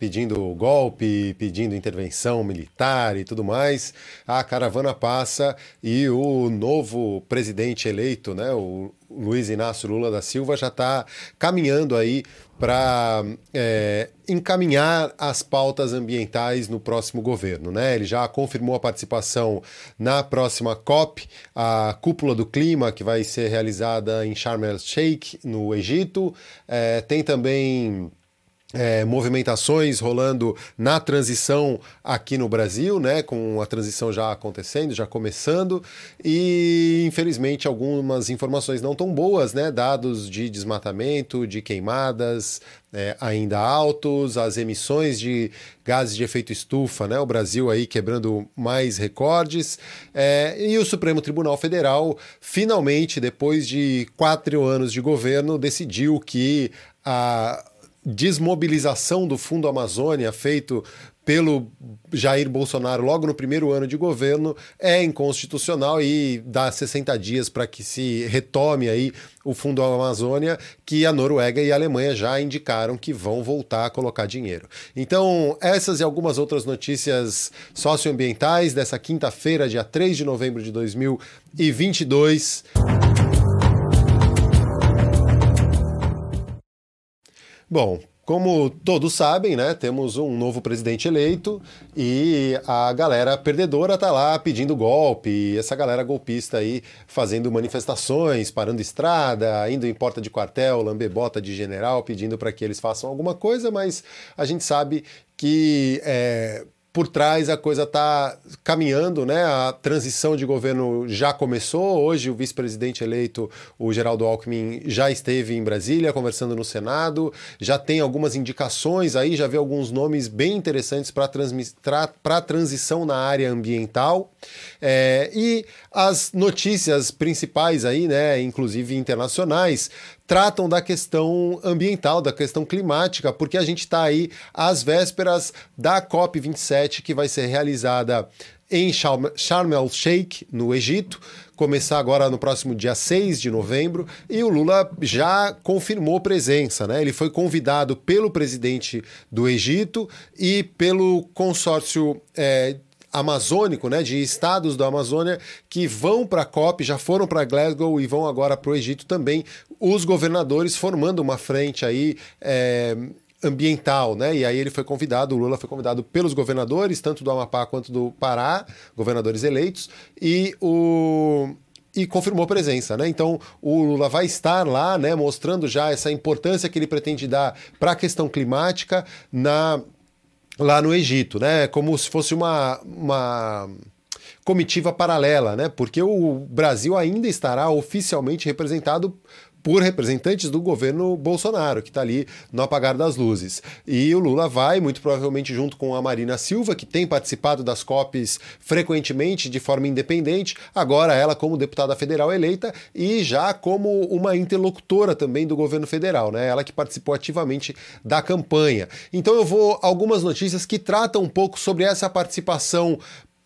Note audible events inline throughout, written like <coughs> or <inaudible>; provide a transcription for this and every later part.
pedindo golpe, pedindo intervenção militar e tudo mais. A caravana passa e o novo presidente eleito, né, o Luiz Inácio Lula da Silva, já está caminhando aí para é, encaminhar as pautas ambientais no próximo governo. Né? Ele já confirmou a participação na próxima COP, a Cúpula do Clima, que vai ser realizada em Sharm el-Sheikh, no Egito. É, tem também é, movimentações rolando na transição aqui no Brasil, né, com a transição já acontecendo, já começando, e infelizmente algumas informações não tão boas, né, dados de desmatamento, de queimadas é, ainda altos, as emissões de gases de efeito estufa, né, o Brasil aí quebrando mais recordes, é, e o Supremo Tribunal Federal finalmente, depois de quatro anos de governo, decidiu que a desmobilização do Fundo Amazônia feito pelo Jair Bolsonaro logo no primeiro ano de governo é inconstitucional e dá 60 dias para que se retome aí o Fundo Amazônia, que a Noruega e a Alemanha já indicaram que vão voltar a colocar dinheiro. Então, essas e algumas outras notícias socioambientais dessa quinta-feira, dia 3 de novembro de 2022. Bom, como todos sabem, né, temos um novo presidente eleito e a galera perdedora tá lá pedindo golpe, essa galera golpista aí fazendo manifestações, parando estrada, indo em porta de quartel, lambebota de general, pedindo para que eles façam alguma coisa, mas a gente sabe que é, por trás a coisa está caminhando, né? A transição de governo já começou. Hoje o vice-presidente eleito, o Geraldo Alckmin, já esteve em Brasília conversando no Senado, já tem algumas indicações aí, já vê alguns nomes bem interessantes para a transição na área ambiental. É, e as notícias principais aí, né, inclusive internacionais, tratam da questão ambiental, da questão climática, porque a gente está aí às vésperas da COP27, que vai ser realizada em Sharm el-Sheikh, no Egito, começar agora no próximo dia 6 de novembro, e o Lula já confirmou presença, né? Ele foi convidado pelo presidente do Egito e pelo consórcio é, amazônico, né, de estados da Amazônia que vão para a COP, já foram para Glasgow e vão agora para o Egito também, os governadores formando uma frente aí. É, ambiental, né? E aí ele foi convidado, o Lula foi convidado pelos governadores, tanto do Amapá quanto do Pará, governadores eleitos, e o e confirmou presença, né? Então o Lula vai estar lá, né, mostrando já essa importância que ele pretende dar para a questão climática na lá no Egito, né? Como se fosse uma, uma comitiva paralela, né? Porque o Brasil ainda estará oficialmente representado por representantes do governo Bolsonaro, que está ali no apagar das luzes. E o Lula vai, muito provavelmente junto com a Marina Silva, que tem participado das COPs frequentemente de forma independente, agora ela como deputada federal eleita e já como uma interlocutora também do governo federal, né? Ela que participou ativamente da campanha. Então eu vou algumas notícias que tratam um pouco sobre essa participação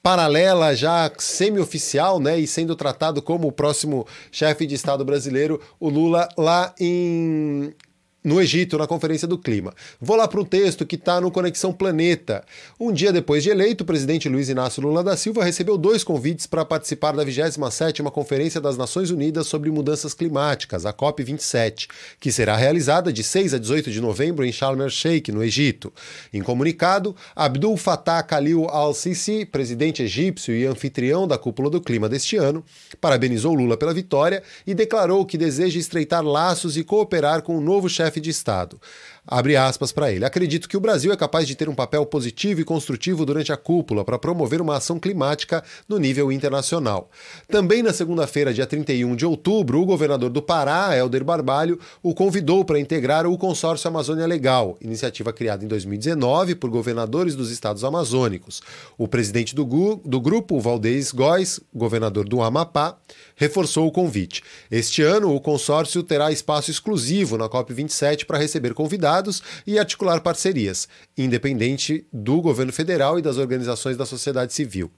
paralela, já semi-oficial, né, e sendo tratado como o próximo chefe de Estado brasileiro, o Lula lá em no Egito, na Conferência do Clima. Vou lá para um texto que está no Conexão Planeta. Um dia depois de eleito, o presidente Luiz Inácio Lula da Silva recebeu dois convites para participar da 27ª Conferência das Nações Unidas sobre Mudanças Climáticas, a COP27, que será realizada de 6 a 18 de novembro em Sharm el-Sheikh, no Egito. Em comunicado, Abdul Fattah Khalil al-Sisi, presidente egípcio e anfitrião da Cúpula do Clima deste ano, parabenizou Lula pela vitória e declarou que deseja estreitar laços e cooperar com o novo chefe chefe de Estado. Abre aspas para ele. Acredito que o Brasil é capaz de ter um papel positivo e construtivo durante a cúpula para promover uma ação climática no nível internacional. Também na segunda-feira, dia 31 de outubro, o governador do Pará, Helder Barbalho, o convidou para integrar o Consórcio Amazônia Legal, iniciativa criada em 2019 por governadores dos estados amazônicos. O presidente do, do grupo, Valdez Góes, governador do Amapá, reforçou o convite. Este ano, o consórcio terá espaço exclusivo na COP27 para receber convidados e articular parcerias, independente do governo federal e das organizações da sociedade civil.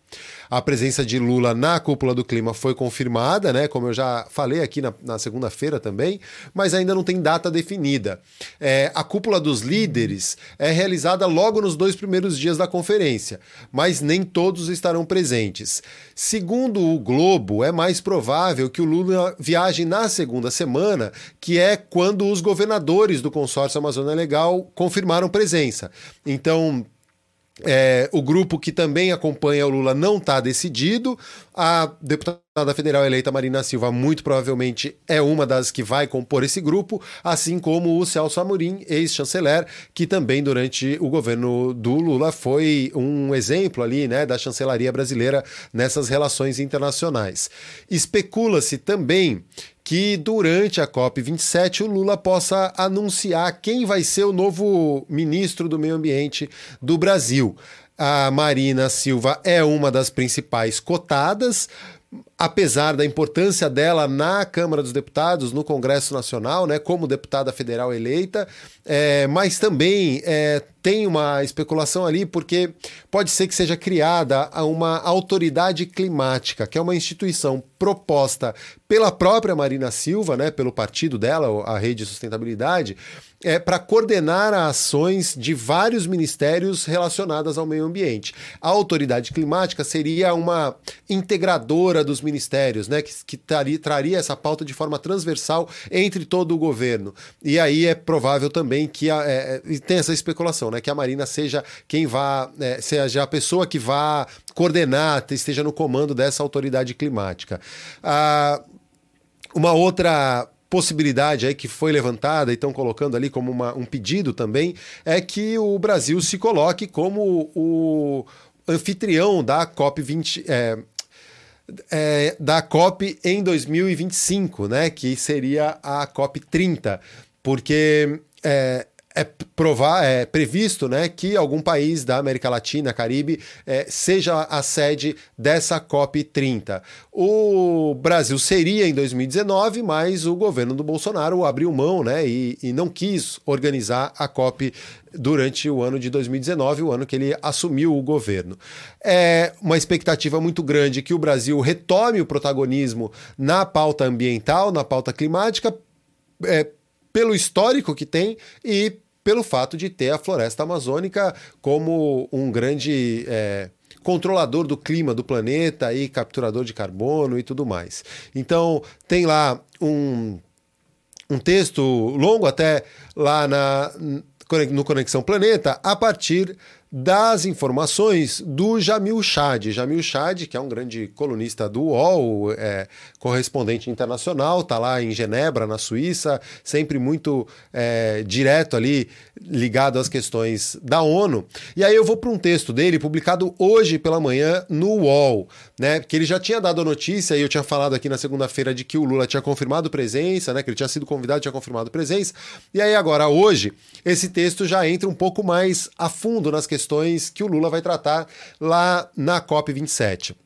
A presença de Lula na cúpula do clima foi confirmada, né, como eu já falei aqui na, na segunda-feira também, mas ainda não tem data definida. É, a cúpula dos líderes é realizada logo nos dois primeiros dias da conferência, mas nem todos estarão presentes. Segundo o Globo, é mais provável que o Lula viaje na segunda semana, que é quando os governadores do consórcio Amazônia Legal confirmaram presença. Então, é, o grupo que também acompanha o Lula não está decidido. A deputada federal eleita Marina Silva, muito provavelmente, é uma das que vai compor esse grupo, assim como o Celso Amorim, ex-chanceler, que também, durante o governo do Lula, foi um exemplo ali né, da chancelaria brasileira nessas relações internacionais. Especula-se também que durante a COP27 o Lula possa anunciar quem vai ser o novo ministro do Meio Ambiente do Brasil. A Marina Silva é uma das principais cotadas, apesar da importância dela na Câmara dos Deputados, no Congresso Nacional, né, como deputada federal eleita, é, mas também é, tem uma especulação ali porque pode ser que seja criada uma autoridade climática, que é uma instituição proposta pela própria Marina Silva, né, pelo partido dela, a Rede de Sustentabilidade, é, para coordenar ações de vários ministérios relacionadas ao meio ambiente. A autoridade climática seria uma integradora dos ministérios, né, que, que traria, essa pauta de forma transversal entre todo o governo. E aí é provável também que a, é, é tem essa especulação, né, que a Marina seja quem vá, é, seja a pessoa que vá coordenar, esteja no comando dessa autoridade climática. Ah, uma outra possibilidade aí que foi levantada e estão colocando ali como uma, um pedido também é que o Brasil se coloque como o anfitrião da COP20. É, é, da COP em 2025, né? Que seria a COP 30, porque é, é, provar, é previsto né, que algum país da América Latina, Caribe, é, seja a sede dessa COP30. O Brasil seria em 2019, mas o governo do Bolsonaro abriu mão né, e, e não quis organizar a COP durante o ano de 2019, o ano que ele assumiu o governo. É uma expectativa muito grande que o Brasil retome o protagonismo na pauta ambiental, na pauta climática, é, pelo histórico que tem e pelo fato de ter a floresta amazônica como um grande é, controlador do clima do planeta e capturador de carbono e tudo mais. Então, tem lá um, um texto longo até lá na, no Conexão Planeta a partir das informações do Jamil Chad. Jamil Chad, que é um grande colunista do UOL, é, correspondente internacional, está lá em Genebra, na Suíça, sempre muito é, direto ali, ligado às questões da ONU. E aí eu vou para um texto dele, publicado hoje pela manhã no UOL, né? Que ele já tinha dado a notícia, e eu tinha falado aqui na segunda-feira de que o Lula tinha confirmado presença, né? Que ele tinha sido convidado, tinha confirmado presença. E aí agora, hoje, esse texto já entra um pouco mais a fundo nas questões questões que o Lula vai tratar lá na COP27.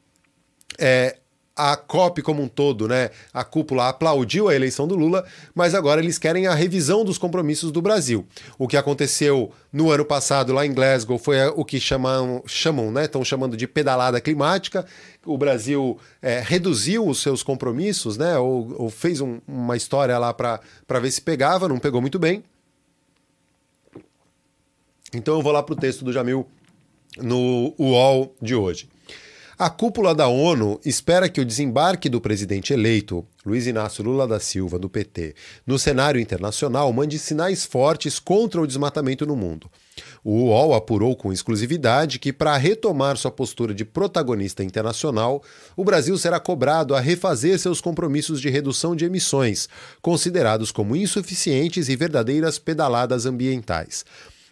É, a COP como um todo, né, a cúpula aplaudiu a eleição do Lula, mas agora eles querem a revisão dos compromissos do Brasil. O que aconteceu no ano passado lá em Glasgow foi o que chamam, chamam né, estão chamando de pedalada climática. O Brasil é, reduziu os seus compromissos, né, ou, ou fez um, uma história lá para ver se pegava, não pegou muito bem. Então eu vou lá para o texto do Jamil no UOL de hoje. A cúpula da ONU espera que o desembarque do presidente eleito, Luiz Inácio Lula da Silva, do PT, no cenário internacional mande sinais fortes contra o desmatamento no mundo. O UOL apurou com exclusividade que, para retomar sua postura de protagonista internacional, o Brasil será cobrado a refazer seus compromissos de redução de emissões, considerados como insuficientes e verdadeiras pedaladas ambientais.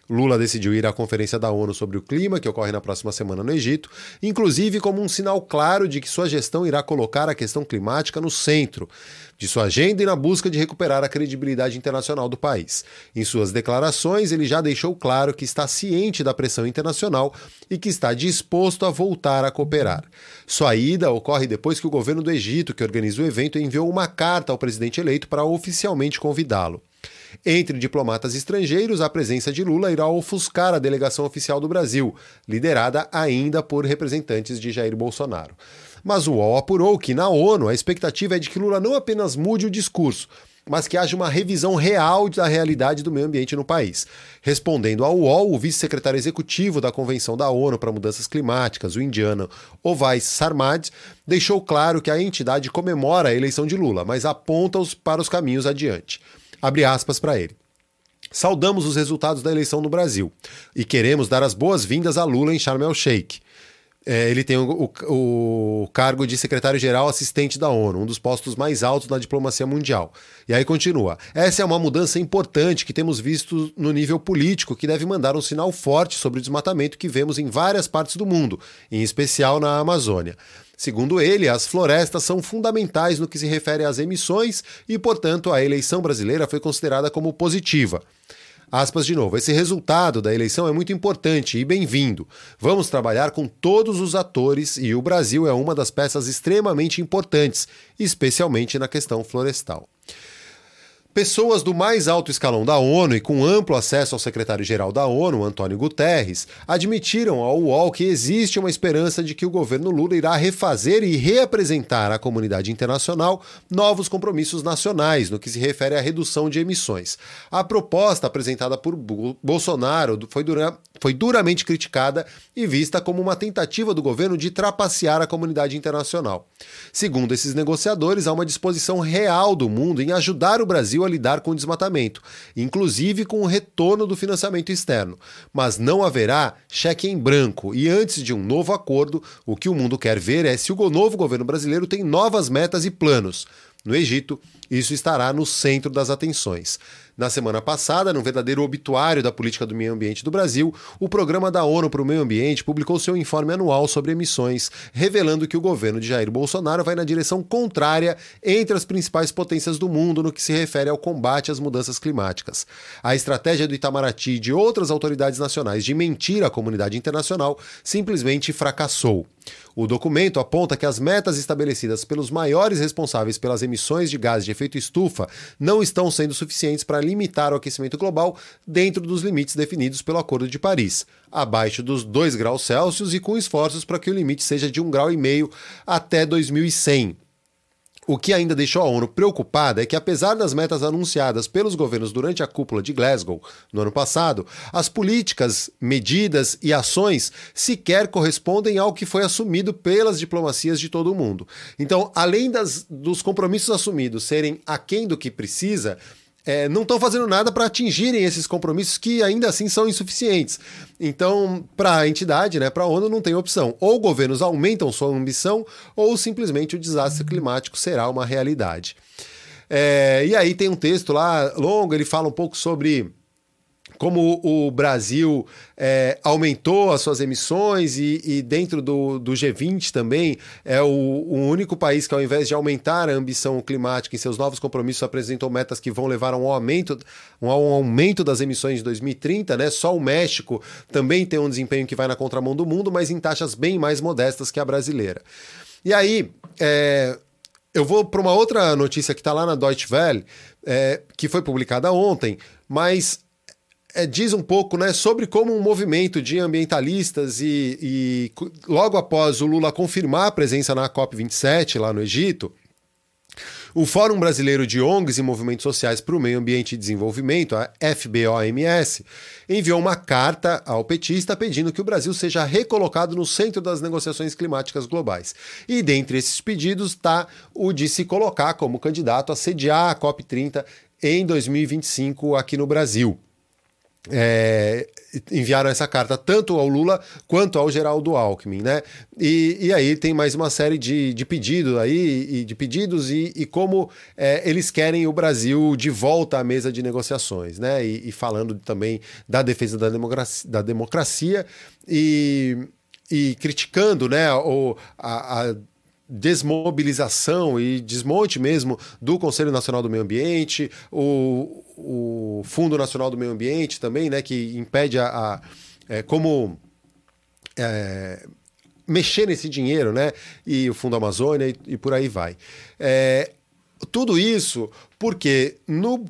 Lula decidiu ir à Conferência da ONU sobre o Clima, que ocorre na próxima semana no Egito, inclusive como um sinal claro de que sua gestão irá colocar a questão climática no centro de sua agenda e na busca de recuperar a credibilidade internacional do país. Em suas declarações, ele já deixou claro que está ciente da pressão internacional e que está disposto a voltar a cooperar. Sua ida ocorre depois que o governo do Egito, que organiza o evento, enviou uma carta ao presidente eleito para oficialmente convidá-lo. Entre diplomatas estrangeiros, a presença de Lula irá ofuscar a delegação oficial do Brasil, liderada ainda por representantes de Jair Bolsonaro. Mas o UOL apurou que, na ONU, a expectativa é de que Lula não apenas mude o discurso, mas que haja uma revisão real da realidade do meio ambiente no país. Respondendo ao UOL, o vice-secretário executivo da Convenção da ONU para Mudanças Climáticas, o indiano Ovais Sarmad, deixou claro que a entidade comemora a eleição de Lula, mas aponta -os para os caminhos adiante. Abre aspas para ele. Saudamos os resultados da eleição no Brasil e queremos dar as boas-vindas a Lula em Sharm el-Sheikh. É, ele tem o, o, o cargo de secretário-geral assistente da ONU, um dos postos mais altos da diplomacia mundial. E aí continua. Essa é uma mudança importante que temos visto no nível político, que deve mandar um sinal forte sobre o desmatamento que vemos em várias partes do mundo, em especial na Amazônia. Segundo ele, as florestas são fundamentais no que se refere às emissões e, portanto, a eleição brasileira foi considerada como positiva. Aspas de novo. Esse resultado da eleição é muito importante e bem-vindo. Vamos trabalhar com todos os atores e o Brasil é uma das peças extremamente importantes, especialmente na questão florestal. Pessoas do mais alto escalão da ONU e com amplo acesso ao secretário-geral da ONU, Antônio Guterres, admitiram ao UOL que existe uma esperança de que o governo Lula irá refazer e reapresentar à comunidade internacional novos compromissos nacionais no que se refere à redução de emissões. A proposta apresentada por Bolsonaro foi, dura foi duramente criticada e vista como uma tentativa do governo de trapacear a comunidade internacional. Segundo esses negociadores, há uma disposição real do mundo em ajudar o Brasil a lidar com o desmatamento, inclusive com o retorno do financiamento externo. Mas não haverá cheque em branco e antes de um novo acordo, o que o mundo quer ver é se o novo governo brasileiro tem novas metas e planos. No Egito, isso estará no centro das atenções. Na semana passada, num verdadeiro obituário da política do meio ambiente do Brasil, o Programa da ONU para o Meio Ambiente publicou seu informe anual sobre emissões, revelando que o governo de Jair Bolsonaro vai na direção contrária entre as principais potências do mundo no que se refere ao combate às mudanças climáticas. A estratégia do Itamaraty e de outras autoridades nacionais de mentir à comunidade internacional simplesmente fracassou. O documento aponta que as metas estabelecidas pelos maiores responsáveis pelas emissões de gases de efeito estufa não estão sendo suficientes para limitar o aquecimento global dentro dos limites definidos pelo Acordo de Paris, abaixo dos 2 graus Celsius e com esforços para que o limite seja de 1,5 grau até 2100. O que ainda deixou a ONU preocupada é que, apesar das metas anunciadas pelos governos durante a cúpula de Glasgow no ano passado, as políticas, medidas e ações sequer correspondem ao que foi assumido pelas diplomacias de todo o mundo. Então, além das, dos compromissos assumidos serem aquém do que precisa, é, não estão fazendo nada para atingirem esses compromissos que ainda assim são insuficientes. Então, para a entidade, né, para a ONU, não tem opção. Ou governos aumentam sua ambição, ou simplesmente o desastre climático será uma realidade. É, e aí tem um texto lá longo, ele fala um pouco sobre como o Brasil é, aumentou as suas emissões e, e dentro do, do, G20 também é o, o, único país que, ao invés de aumentar a ambição climática em seus novos compromissos, apresentou metas que vão levar a um aumento, um aumento das emissões de 2030. Né? Só o México também tem um desempenho que vai na contramão do mundo, mas em taxas bem mais modestas que a brasileira. E aí, é, eu vou para uma outra notícia que está lá na Deutsche Welle, é, que foi publicada ontem, mas é, diz um pouco né, sobre como um movimento de ambientalistas e, e, logo após o Lula confirmar a presença na COP27 lá no Egito, o Fórum Brasileiro de ONGs e Movimentos Sociais para o Meio Ambiente e Desenvolvimento, a FBOMS, enviou uma carta ao petista pedindo que o Brasil seja recolocado no centro das negociações climáticas globais. E dentre esses pedidos está o de se colocar como candidato a sediar a COP30 em 2025 aqui no Brasil. É, enviaram essa carta tanto ao Lula quanto ao Geraldo Alckmin, né? E, e aí tem mais uma série de, de pedidos aí, e de pedidos e, e como é, eles querem o Brasil de volta à mesa de negociações, né? E, e falando também da defesa da democracia, da democracia e, e criticando, né? O, a, a desmobilização e desmonte mesmo do Conselho Nacional do Meio Ambiente, o, o Fundo Nacional do Meio Ambiente também, né, que impede a, a é, como é, mexer nesse dinheiro, né, e o Fundo Amazônia e, e por aí vai. É, tudo isso porque no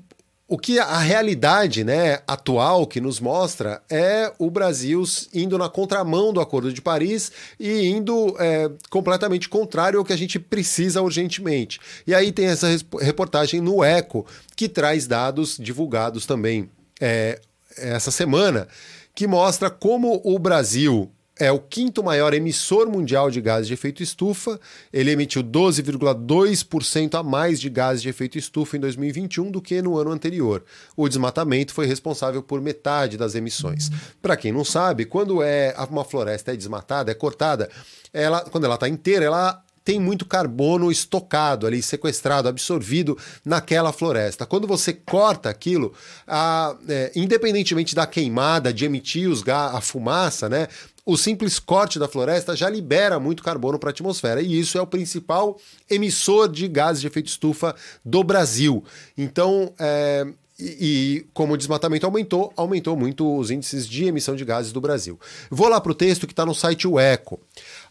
o que a realidade né, atual que nos mostra é o Brasil indo na contramão do Acordo de Paris e indo é, completamente contrário ao que a gente precisa urgentemente. E aí tem essa reportagem no Eco, que traz dados divulgados também é, essa semana, que mostra como o Brasil é o quinto maior emissor mundial de gases de efeito estufa. Ele emitiu 12,2% a mais de gases de efeito estufa em 2021 do que no ano anterior. O desmatamento foi responsável por metade das emissões. Para quem não sabe, quando é uma floresta é desmatada, é cortada, ela, quando ela está inteira, ela tem muito carbono estocado ali, sequestrado, absorvido naquela floresta. Quando você corta aquilo, a, é, independentemente da queimada, de emitir os a fumaça, né? O simples corte da floresta já libera muito carbono para a atmosfera e isso é o principal emissor de gases de efeito estufa do Brasil. Então, é, e, como o desmatamento aumentou, aumentou muito os índices de emissão de gases do Brasil. Vou lá para o texto que está no site O Eco.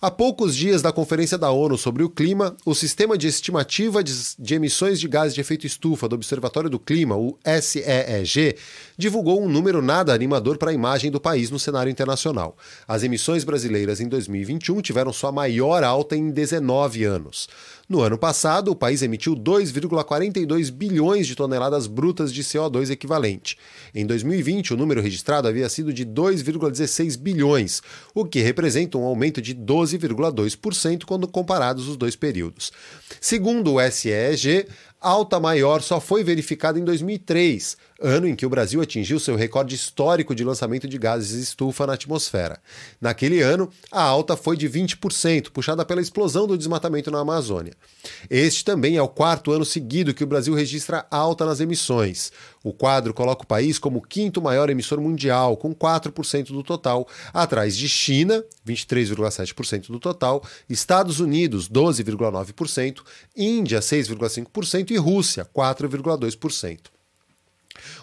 Há poucos dias da Conferência da ONU sobre o Clima, o Sistema de Estimativa de, de Emissões de Gases de Efeito Estufa do Observatório do Clima, o SEEG, divulgou um número nada animador para a imagem do país no cenário internacional. As emissões brasileiras em 2021 tiveram sua maior alta em 19 anos. No ano passado, o país emitiu 2,42 bilhões de toneladas brutas de CO2 equivalente. Em 2020, o número registrado havia sido de 2,16 bilhões, o que representa um aumento de 12,2% quando comparados os dois períodos. Segundo o SEG, alta maior só foi verificada em 2003, ano em que o Brasil atingiu seu recorde histórico de lançamento de gases estufa na atmosfera. Naquele ano, a alta foi de 20%, puxada pela explosão do desmatamento na Amazônia. Este também é o quarto ano seguido que o Brasil registra alta nas emissões. O quadro coloca o país como o quinto maior emissor mundial, com 4% do total, atrás de China, 23,7% do total, Estados Unidos, 12,9%, Índia, 6,5% e Rússia, 4,2%.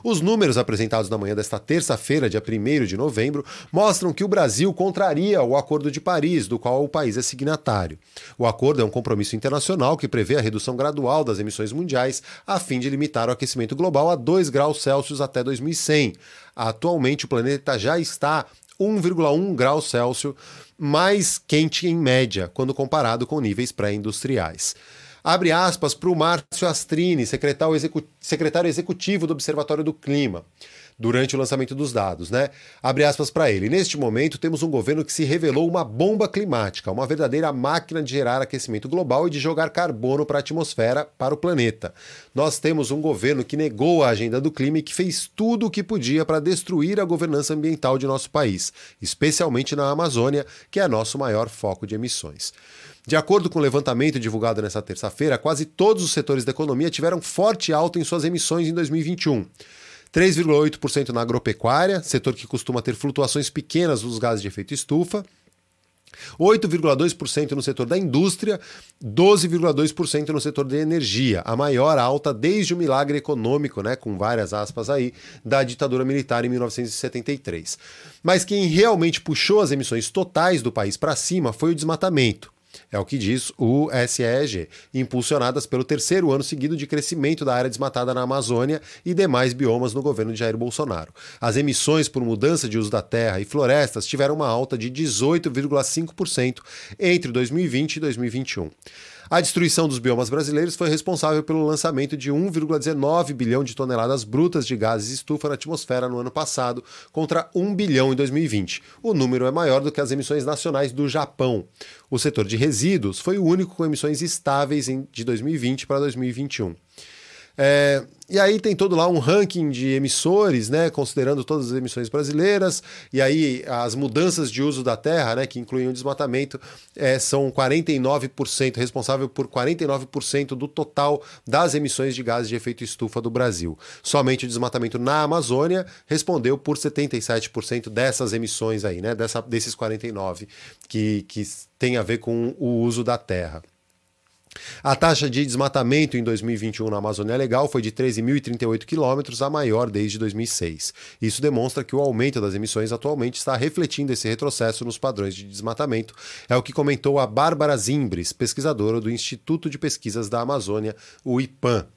Os números apresentados na manhã desta terça-feira, dia 1 de novembro, mostram que o Brasil contraria o Acordo de Paris, do qual o país é signatário. O acordo é um compromisso internacional que prevê a redução gradual das emissões mundiais a fim de limitar o aquecimento global a 2 graus Celsius até 2100. Atualmente, o planeta já está 1,1 graus Celsius mais quente em média, quando comparado com níveis pré-industriais. Abre aspas para o Márcio Astrini, secretário, execu secretário executivo do Observatório do Clima durante o lançamento dos dados, né? Abre aspas para ele. Neste momento, temos um governo que se revelou uma bomba climática, uma verdadeira máquina de gerar aquecimento global e de jogar carbono para a atmosfera, para o planeta. Nós temos um governo que negou a agenda do clima e que fez tudo o que podia para destruir a governança ambiental de nosso país, especialmente na Amazônia, que é nosso maior foco de emissões. De acordo com o levantamento divulgado nesta terça-feira, quase todos os setores da economia tiveram forte alta em suas emissões em 2021. 3,8% na agropecuária, setor que costuma ter flutuações pequenas dos gases de efeito estufa. 8,2% no setor da indústria, 12,2% no setor de energia, a maior alta desde o milagre econômico, né, com várias aspas aí, da ditadura militar em 1973. Mas quem realmente puxou as emissões totais do país para cima foi o desmatamento. É o que diz o SEG, impulsionadas pelo terceiro ano seguido de crescimento da área desmatada na Amazônia e demais biomas no governo de Jair Bolsonaro. As emissões por mudança de uso da terra e florestas tiveram uma alta de 18,5% entre 2020 e 2021. A destruição dos biomas brasileiros foi responsável pelo lançamento de 1,19 bilhão de toneladas brutas de gases estufa na atmosfera no ano passado, contra 1 bilhão em 2020. O número é maior do que as emissões nacionais do Japão. O setor de resíduos foi o único com emissões estáveis de 2020 para 2021. É, e aí tem todo lá um ranking de emissores, né, considerando todas as emissões brasileiras, e aí as mudanças de uso da terra, né, que incluem o desmatamento, é, são 49%, responsável por 49% do total das emissões de gases de efeito estufa do Brasil. Somente o desmatamento na Amazônia respondeu por 77% dessas emissões aí, né, dessa, desses 49% que, que tem a ver com o uso da terra. A taxa de desmatamento em 2021 na Amazônia Legal foi de 13.038 quilômetros, a maior desde 2006. Isso demonstra que o aumento das emissões atualmente está refletindo esse retrocesso nos padrões de desmatamento, é o que comentou a Bárbara Zimbres, pesquisadora do Instituto de Pesquisas da Amazônia, o IPAM.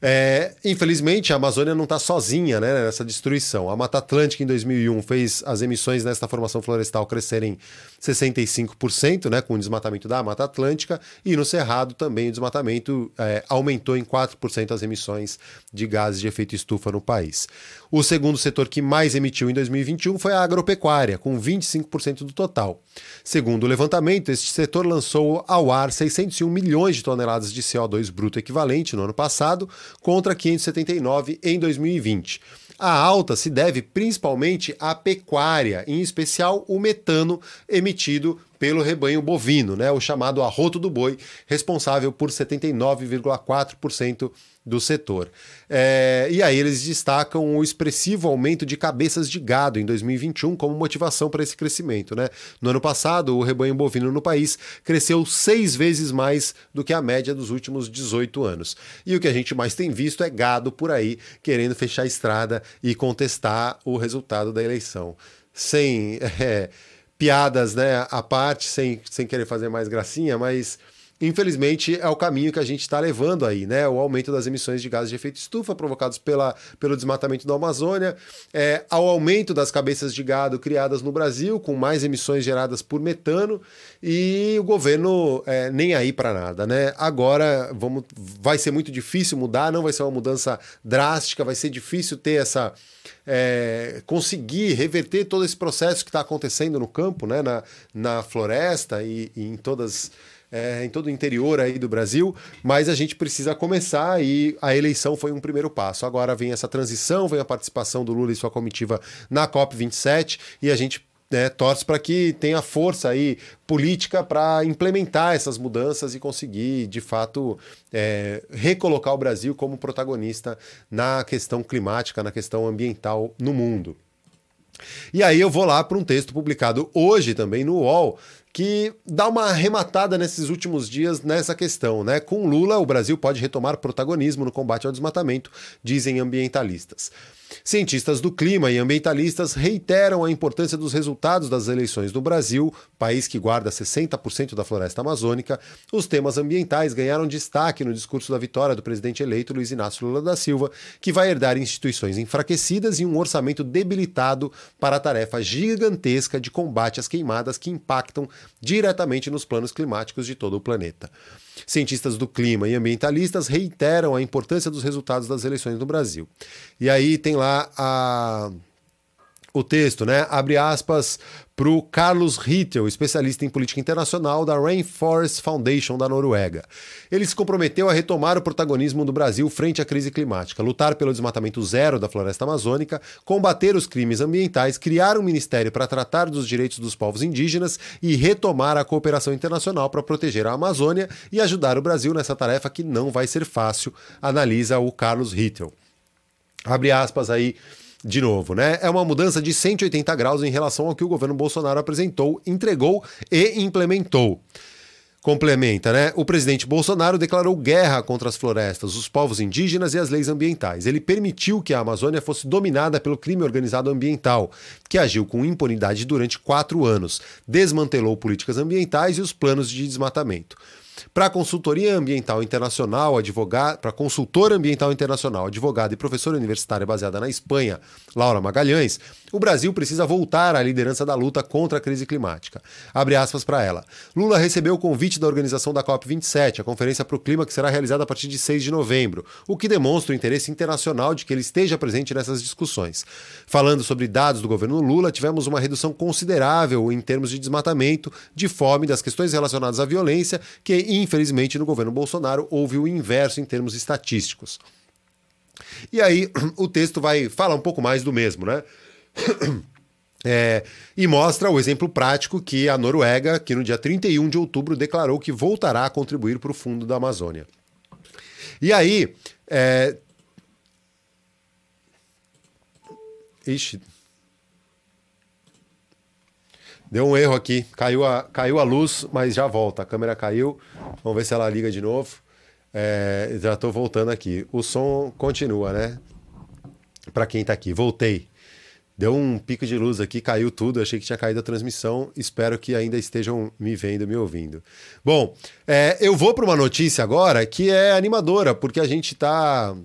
É, infelizmente, a Amazônia não está sozinha né, nessa destruição. A Mata Atlântica, em 2001, fez as emissões nesta formação florestal crescerem 65%, né, com o desmatamento da Mata Atlântica, e no Cerrado também o desmatamento é, aumentou em 4% as emissões de gases de efeito estufa no país. O segundo setor que mais emitiu em 2021 foi a agropecuária, com 25% do total. Segundo o levantamento, este setor lançou ao ar 601 milhões de toneladas de CO2 bruto equivalente no ano passado, contra 579 em 2020. A alta se deve principalmente à pecuária, em especial o metano emitido pelo rebanho bovino, né, o chamado arroto do boi, responsável por 79,4% do setor. É, e aí eles destacam o expressivo aumento de cabeças de gado em 2021 como motivação para esse crescimento. Né? No ano passado, o rebanho bovino no país cresceu seis vezes mais do que a média dos últimos 18 anos. E o que a gente mais tem visto é gado por aí querendo fechar a estrada e contestar o resultado da eleição. Sem <laughs> é, piadas né, à parte, sem, sem querer fazer mais gracinha, mas infelizmente é o caminho que a gente está levando aí, né? O aumento das emissões de gases de efeito estufa provocados pela, pelo desmatamento da Amazônia, é, ao aumento das cabeças de gado criadas no Brasil, com mais emissões geradas por metano, e o governo é, nem aí para nada, né? Agora vamos, vai ser muito difícil mudar, não vai ser uma mudança drástica, vai ser difícil ter essa. É, conseguir reverter todo esse processo que está acontecendo no campo, né, na, na floresta e, e em todas é, em todo o interior aí do Brasil, mas a gente precisa começar e a eleição foi um primeiro passo. Agora vem essa transição, vem a participação do Lula e sua comitiva na COP27 e a gente né, torce para que tenha força aí política para implementar essas mudanças e conseguir, de fato, é, recolocar o Brasil como protagonista na questão climática, na questão ambiental no mundo. E aí eu vou lá para um texto publicado hoje também no UOL, que dá uma arrematada nesses últimos dias nessa questão, né? Com Lula, o Brasil pode retomar protagonismo no combate ao desmatamento, dizem ambientalistas. Cientistas do clima e ambientalistas reiteram a importância dos resultados das eleições no Brasil, país que guarda 60% da floresta amazônica. Os temas ambientais ganharam destaque no discurso da vitória do presidente eleito Luiz Inácio Lula da Silva, que vai herdar instituições enfraquecidas e um orçamento debilitado para a tarefa gigantesca de combate às queimadas que impactam diretamente nos planos climáticos de todo o planeta. Cientistas do clima e ambientalistas reiteram a importância dos resultados das eleições no Brasil. E aí tem lá a o texto, né? Abre aspas para o Carlos Rittel, especialista em política internacional da Rainforest Foundation da Noruega. Ele se comprometeu a retomar o protagonismo do Brasil frente à crise climática, lutar pelo desmatamento zero da floresta amazônica, combater os crimes ambientais, criar um ministério para tratar dos direitos dos povos indígenas e retomar a cooperação internacional para proteger a Amazônia e ajudar o Brasil nessa tarefa que não vai ser fácil, analisa o Carlos Rittel. Abre aspas aí de novo, né? É uma mudança de 180 graus em relação ao que o governo Bolsonaro apresentou, entregou e implementou. Complementa, né? O presidente Bolsonaro declarou guerra contra as florestas, os povos indígenas e as leis ambientais. Ele permitiu que a Amazônia fosse dominada pelo crime organizado ambiental, que agiu com impunidade durante quatro anos, desmantelou políticas ambientais e os planos de desmatamento. Para consultoria ambiental internacional, advogada, para consultora ambiental internacional, advogada e professora universitária baseada na Espanha, Laura Magalhães, o Brasil precisa voltar à liderança da luta contra a crise climática. Abre aspas para ela. Lula recebeu o convite da organização da COP27, a Conferência para o Clima, que será realizada a partir de 6 de novembro, o que demonstra o interesse internacional de que ele esteja presente nessas discussões. Falando sobre dados do governo Lula, tivemos uma redução considerável em termos de desmatamento, de fome, das questões relacionadas à violência, que infelizmente no governo Bolsonaro houve o inverso em termos estatísticos. E aí <clears throat> o texto vai falar um pouco mais do mesmo, né? <coughs> É, e mostra o exemplo prático que a Noruega, que no dia 31 de outubro declarou que voltará a contribuir para o Fundo da Amazônia. E aí. É... Ixi. Deu um erro aqui. Caiu a, caiu a luz, mas já volta. A câmera caiu. Vamos ver se ela liga de novo. É, já estou voltando aqui. O som continua, né? Para quem está aqui. Voltei. Deu um pico de luz aqui, caiu tudo. Achei que tinha caído a transmissão. Espero que ainda estejam me vendo, me ouvindo. Bom, é, eu vou para uma notícia agora que é animadora, porque a gente está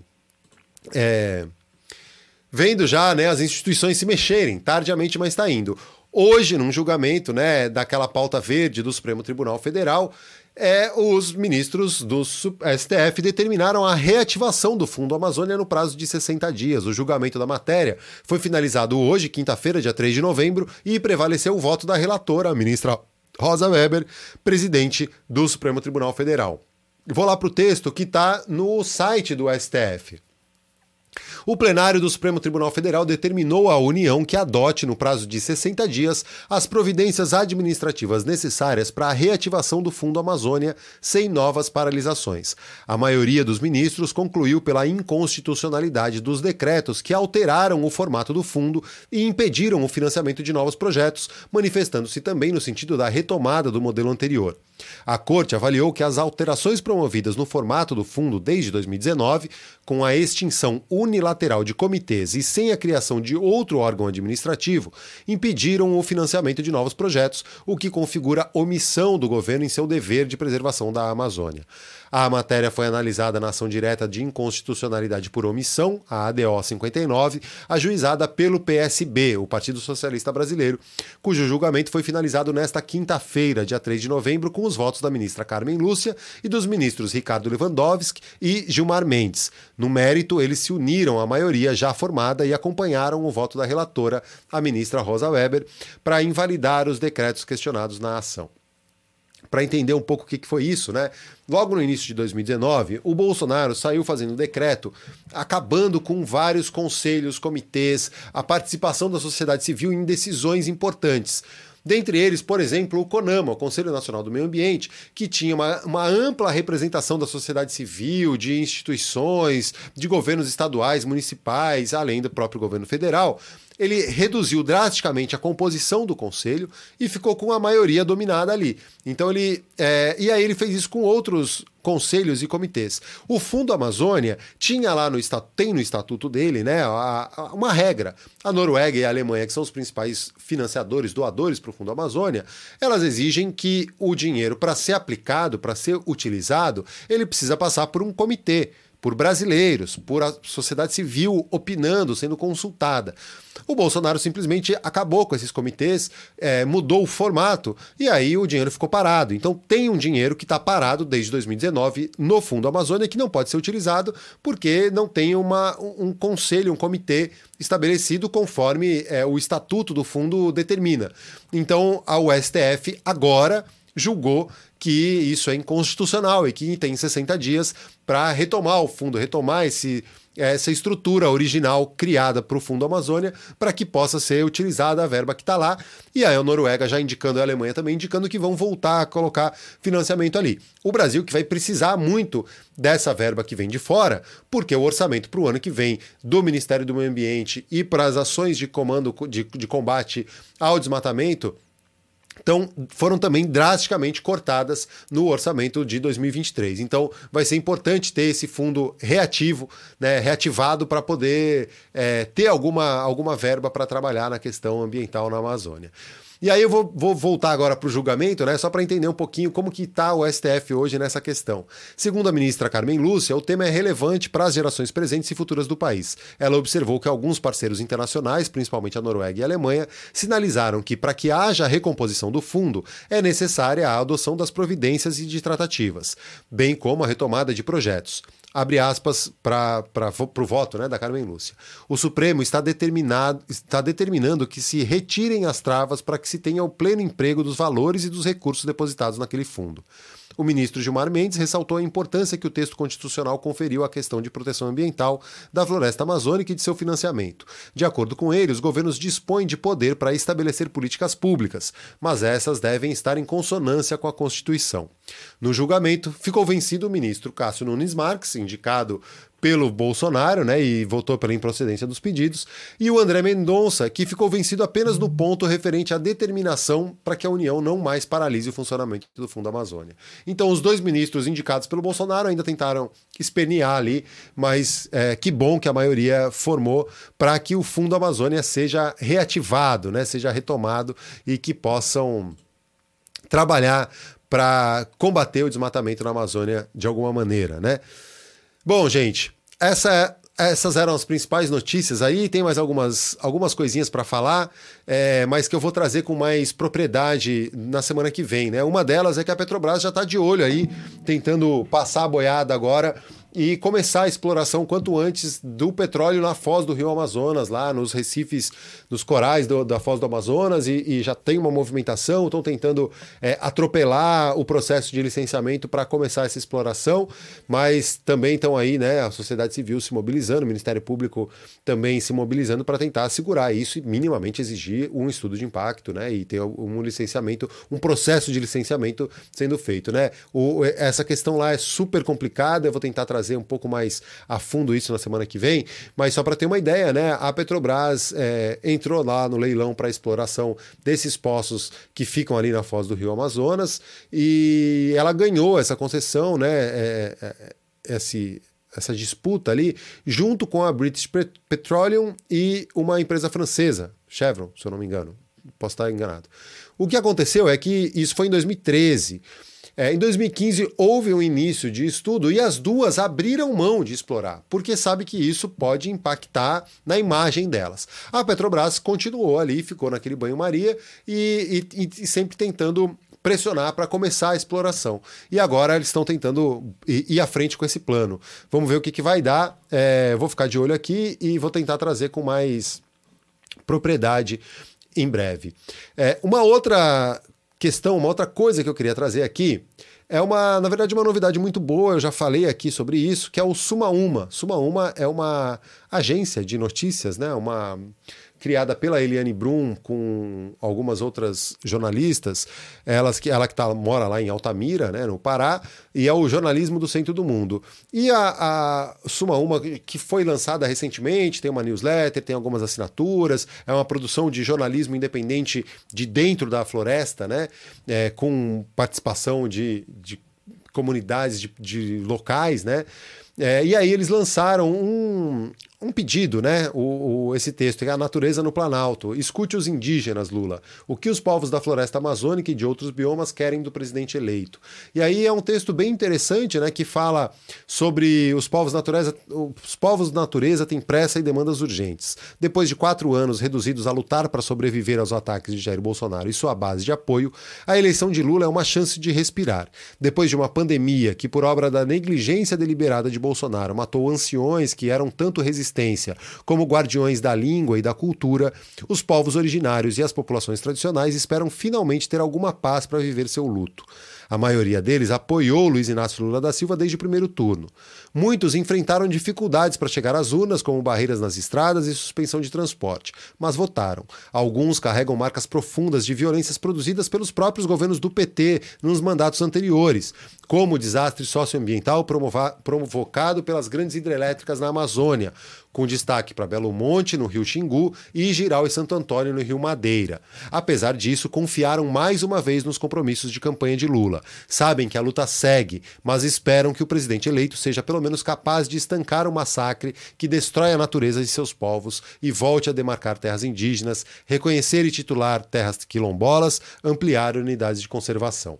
é, vendo já né, as instituições se mexerem, tardiamente, mas está indo. Hoje, num julgamento né, daquela pauta verde do Supremo Tribunal Federal, é, os ministros do STF determinaram a reativação do Fundo Amazônia no prazo de 60 dias. O julgamento da matéria foi finalizado hoje, quinta-feira, dia 3 de novembro, e prevaleceu o voto da relatora, a ministra Rosa Weber, presidente do Supremo Tribunal Federal. Vou lá para o texto que está no site do STF. O plenário do Supremo Tribunal Federal determinou à União que adote, no prazo de 60 dias, as providências administrativas necessárias para a reativação do Fundo Amazônia sem novas paralisações. A maioria dos ministros concluiu pela inconstitucionalidade dos decretos que alteraram o formato do fundo e impediram o financiamento de novos projetos, manifestando-se também no sentido da retomada do modelo anterior. A Corte avaliou que as alterações promovidas no formato do fundo desde 2019, com a extinção unilateral de comitês e sem a criação de outro órgão administrativo, impediram o financiamento de novos projetos, o que configura omissão do governo em seu dever de preservação da Amazônia. A matéria foi analisada na ação direta de inconstitucionalidade por omissão, a ADO 59, ajuizada pelo PSB, o Partido Socialista Brasileiro, cujo julgamento foi finalizado nesta quinta-feira, dia 3 de novembro, com os votos da ministra Carmen Lúcia e dos ministros Ricardo Lewandowski e Gilmar Mendes. No mérito, eles se uniram à maioria já formada e acompanharam o voto da relatora, a ministra Rosa Weber, para invalidar os decretos questionados na ação para entender um pouco o que, que foi isso, né? Logo no início de 2019, o Bolsonaro saiu fazendo um decreto acabando com vários conselhos, comitês, a participação da sociedade civil em decisões importantes. Dentre eles, por exemplo, o CONAMA, o Conselho Nacional do Meio Ambiente, que tinha uma, uma, ampla representação da sociedade civil, de instituições, de governos estaduais, municipais, além do próprio governo federal, ele reduziu drasticamente a composição do conselho e ficou com a maioria dominada ali. Então ele. É, e aí ele fez isso com outros conselhos e comitês. O Fundo Amazônia tinha lá no tem no estatuto dele, né, a, a, uma regra. A Noruega e a Alemanha, que são os principais financiadores, doadores para o Fundo Amazônia, elas exigem que o dinheiro, para ser aplicado, para ser utilizado, ele precisa passar por um comitê por brasileiros, por a sociedade civil opinando, sendo consultada. O Bolsonaro simplesmente acabou com esses comitês, é, mudou o formato e aí o dinheiro ficou parado. Então tem um dinheiro que está parado desde 2019 no Fundo Amazônia que não pode ser utilizado porque não tem uma, um conselho, um comitê estabelecido conforme é, o estatuto do fundo determina. Então a STF agora julgou que isso é inconstitucional e que tem 60 dias para retomar o fundo, retomar esse, essa estrutura original criada para o Fundo Amazônia para que possa ser utilizada a verba que está lá. E aí a Noruega já indicando, a Alemanha também indicando que vão voltar a colocar financiamento ali. O Brasil que vai precisar muito dessa verba que vem de fora, porque o orçamento para o ano que vem do Ministério do Meio Ambiente e para as ações de comando de, de combate ao desmatamento então, foram também drasticamente cortadas no orçamento de 2023. Então, vai ser importante ter esse fundo reativo, né, reativado para poder é, ter alguma, alguma verba para trabalhar na questão ambiental na Amazônia. E aí eu vou, vou voltar agora para o julgamento, né? Só para entender um pouquinho como que está o STF hoje nessa questão. Segundo a ministra Carmen Lúcia, o tema é relevante para as gerações presentes e futuras do país. Ela observou que alguns parceiros internacionais, principalmente a Noruega e a Alemanha, sinalizaram que para que haja recomposição do fundo é necessária a adoção das providências e de tratativas, bem como a retomada de projetos abre aspas para o voto né, da Carmen Lúcia. O Supremo está, determinado, está determinando que se retirem as travas para que se tenha o pleno emprego dos valores e dos recursos depositados naquele fundo. O ministro Gilmar Mendes ressaltou a importância que o texto constitucional conferiu à questão de proteção ambiental da floresta amazônica e de seu financiamento. De acordo com ele, os governos dispõem de poder para estabelecer políticas públicas, mas essas devem estar em consonância com a Constituição. No julgamento, ficou vencido o ministro Cássio Nunes Marques, indicado pelo Bolsonaro, né, e votou pela improcedência dos pedidos, e o André Mendonça, que ficou vencido apenas no ponto referente à determinação para que a União não mais paralise o funcionamento do Fundo Amazônia. Então, os dois ministros indicados pelo Bolsonaro ainda tentaram espernear ali, mas é, que bom que a maioria formou para que o Fundo Amazônia seja reativado, né, seja retomado e que possam trabalhar para combater o desmatamento na Amazônia de alguma maneira, né? Bom, gente, essa, essas eram as principais notícias aí. Tem mais algumas, algumas coisinhas para falar, é, mas que eu vou trazer com mais propriedade na semana que vem. Né? Uma delas é que a Petrobras já está de olho aí, tentando passar a boiada agora e começar a exploração quanto antes do petróleo na foz do Rio Amazonas, lá nos recifes, nos corais do, da foz do Amazonas, e, e, já tem uma movimentação, estão tentando é, atropelar o processo de licenciamento para começar essa exploração, mas também estão aí, né, a sociedade civil se mobilizando, o Ministério Público também se mobilizando para tentar segurar isso e minimamente exigir um estudo de impacto, né, e ter um licenciamento, um processo de licenciamento sendo feito, né. O, essa questão lá é super complicada, eu vou tentar trazer trazer um pouco mais a fundo isso na semana que vem, mas só para ter uma ideia, né? A Petrobras é, entrou lá no leilão para exploração desses poços que ficam ali na foz do Rio Amazonas e ela ganhou essa concessão, né? É, é, esse, essa disputa ali, junto com a British Petroleum e uma empresa francesa, Chevron, se eu não me engano. Posso estar enganado. O que aconteceu é que isso foi em 2013. É, em 2015 houve um início de estudo e as duas abriram mão de explorar, porque sabe que isso pode impactar na imagem delas. A Petrobras continuou ali, ficou naquele banho-maria e, e, e sempre tentando pressionar para começar a exploração. E agora eles estão tentando ir, à frente com esse plano. Vamos ver o que, que vai dar. É, vou ficar de olho aqui e vou tentar trazer com mais propriedade em breve. É, uma outra questão, uma outra coisa que eu queria trazer aqui é uma, na verdade, uma novidade muito boa. Eu já falei aqui sobre isso, que é o Suma Uma. Suma Uma é uma agência de notícias, né? Uma criada pela Eliane Brum com algumas outras jornalistas, elas que ela que tá, mora lá em Altamira, né, no Pará, e é o jornalismo do centro do mundo. E a, a Suma Uma, que foi lançada recentemente, tem uma newsletter, tem algumas assinaturas, é uma produção de jornalismo independente de dentro da floresta, né, é, com participação de, de comunidades, de, de locais, né? É, e aí eles lançaram um, um pedido, né? O, o, esse texto, é a natureza no Planalto. Escute os indígenas, Lula. O que os povos da floresta amazônica e de outros biomas querem do presidente eleito. E aí é um texto bem interessante, né? Que fala sobre os povos natureza. Os povos da natureza têm pressa e demandas urgentes. Depois de quatro anos reduzidos a lutar para sobreviver aos ataques de Jair Bolsonaro e sua base de apoio, a eleição de Lula é uma chance de respirar. Depois de uma pandemia que, por obra da negligência deliberada de Bolsonaro, matou anciões que eram tanto resistentes existência. Como guardiões da língua e da cultura, os povos originários e as populações tradicionais esperam finalmente ter alguma paz para viver seu luto. A maioria deles apoiou Luiz Inácio Lula da Silva desde o primeiro turno. Muitos enfrentaram dificuldades para chegar às urnas, como barreiras nas estradas e suspensão de transporte, mas votaram. Alguns carregam marcas profundas de violências produzidas pelos próprios governos do PT nos mandatos anteriores, como o desastre socioambiental provocado pelas grandes hidrelétricas na Amazônia, com destaque para Belo Monte, no Rio Xingu, e Giral e Santo Antônio, no Rio Madeira. Apesar disso, confiaram mais uma vez nos compromissos de campanha de Lula. Sabem que a luta segue, mas esperam que o presidente eleito seja pelo menos capaz de estancar o massacre que destrói a natureza de seus povos e volte a demarcar terras indígenas, reconhecer e titular terras quilombolas, ampliar unidades de conservação.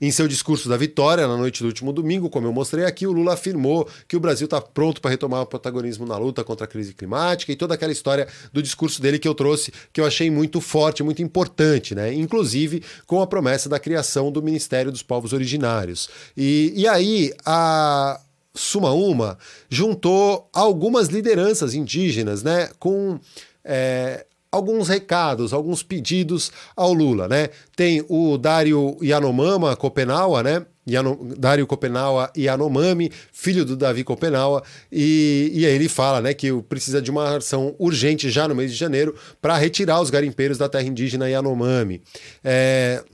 Em seu discurso da vitória, na noite do último domingo, como eu mostrei aqui, o Lula afirmou que o Brasil está pronto para retomar o protagonismo na luta contra a crise climática e toda aquela história do discurso dele que eu trouxe, que eu achei muito forte, muito importante, né? Inclusive com a promessa da criação do Ministério dos Povos Originários. E, e aí, a. Suma Uma juntou algumas lideranças indígenas, né, com é, alguns recados, alguns pedidos ao Lula, né? Tem o Dário Yanomama Copenaua, né? Yano, Dário Copenaua Yanomami, filho do Davi Copenaua, e, e aí ele fala né, que precisa de uma ação urgente já no mês de janeiro para retirar os garimpeiros da terra indígena Yanomami. É,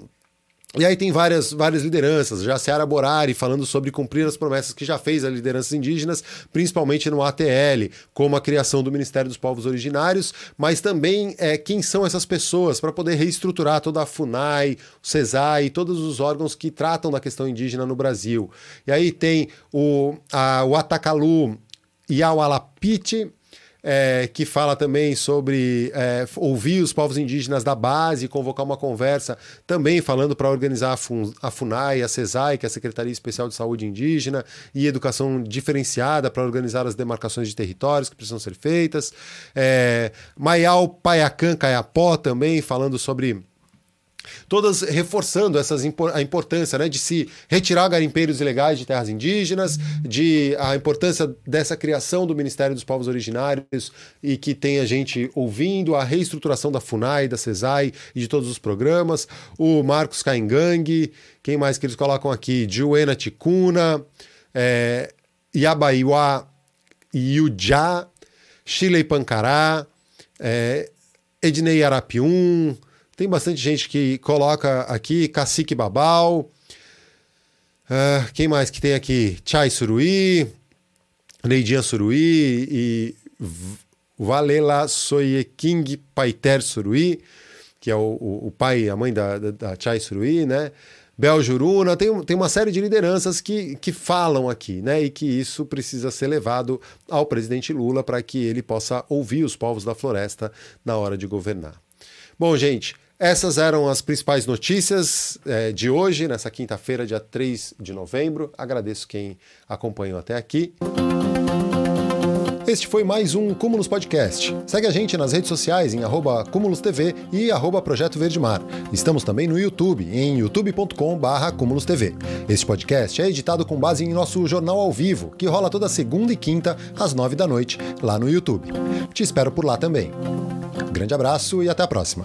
e aí tem várias, várias lideranças, já Seara Borari falando sobre cumprir as promessas que já fez a lideranças indígenas, principalmente no ATL, como a criação do Ministério dos Povos Originários, mas também é, quem são essas pessoas para poder reestruturar toda a FUNAI, o CESAI, todos os órgãos que tratam da questão indígena no Brasil. E aí tem o, a, o Atacalu Iaualapiti, é, que fala também sobre é, ouvir os povos indígenas da base, convocar uma conversa, também falando para organizar a, FUN, a FUNAI, a CESAI, que é a Secretaria Especial de Saúde Indígena, e educação diferenciada para organizar as demarcações de territórios que precisam ser feitas. É, Maial Paiacan Caiapó também falando sobre todas reforçando essas, a importância né, de se retirar garimpeiros ilegais de terras indígenas, de a importância dessa criação do Ministério dos Povos Originários e que tenha gente ouvindo, a reestruturação da FUNAI, da CESAI e de todos os programas, o Marcos Caingang, quem mais que eles colocam aqui? Juena Ticuna, é, Yabaiwa Yujá, Chile Pancará, é, Ednei Arapium, tem bastante gente que coloca aqui Cacique Babal. Uh, quem mais que tem aqui? Chai Suruí, Neidinha Suruí e Valela Soyeking Paiter Suruí, que é o, o, o, pai e a mãe da, da, da Chai Suruí, né? Bel Juruna, tem, tem uma série de lideranças que, que falam aqui, né? E que isso precisa ser levado ao presidente Lula para que ele possa ouvir os povos da floresta na hora de governar. Bom, gente, essas eram as principais notícias é, de hoje, nessa quinta-feira, dia 3 de novembro. Agradeço quem acompanhou até aqui. Este foi mais um Cúmulos Podcast. Segue a gente nas redes sociais em arroba Cúmulos TV e arroba Projeto Verde Mar. Estamos também no YouTube, em youtube.com.br Cúmulos TV. Este podcast é editado com base em nosso jornal ao vivo, que rola toda segunda e quinta, às nove da noite, lá no YouTube. Te espero por lá também. grande abraço e até a próxima.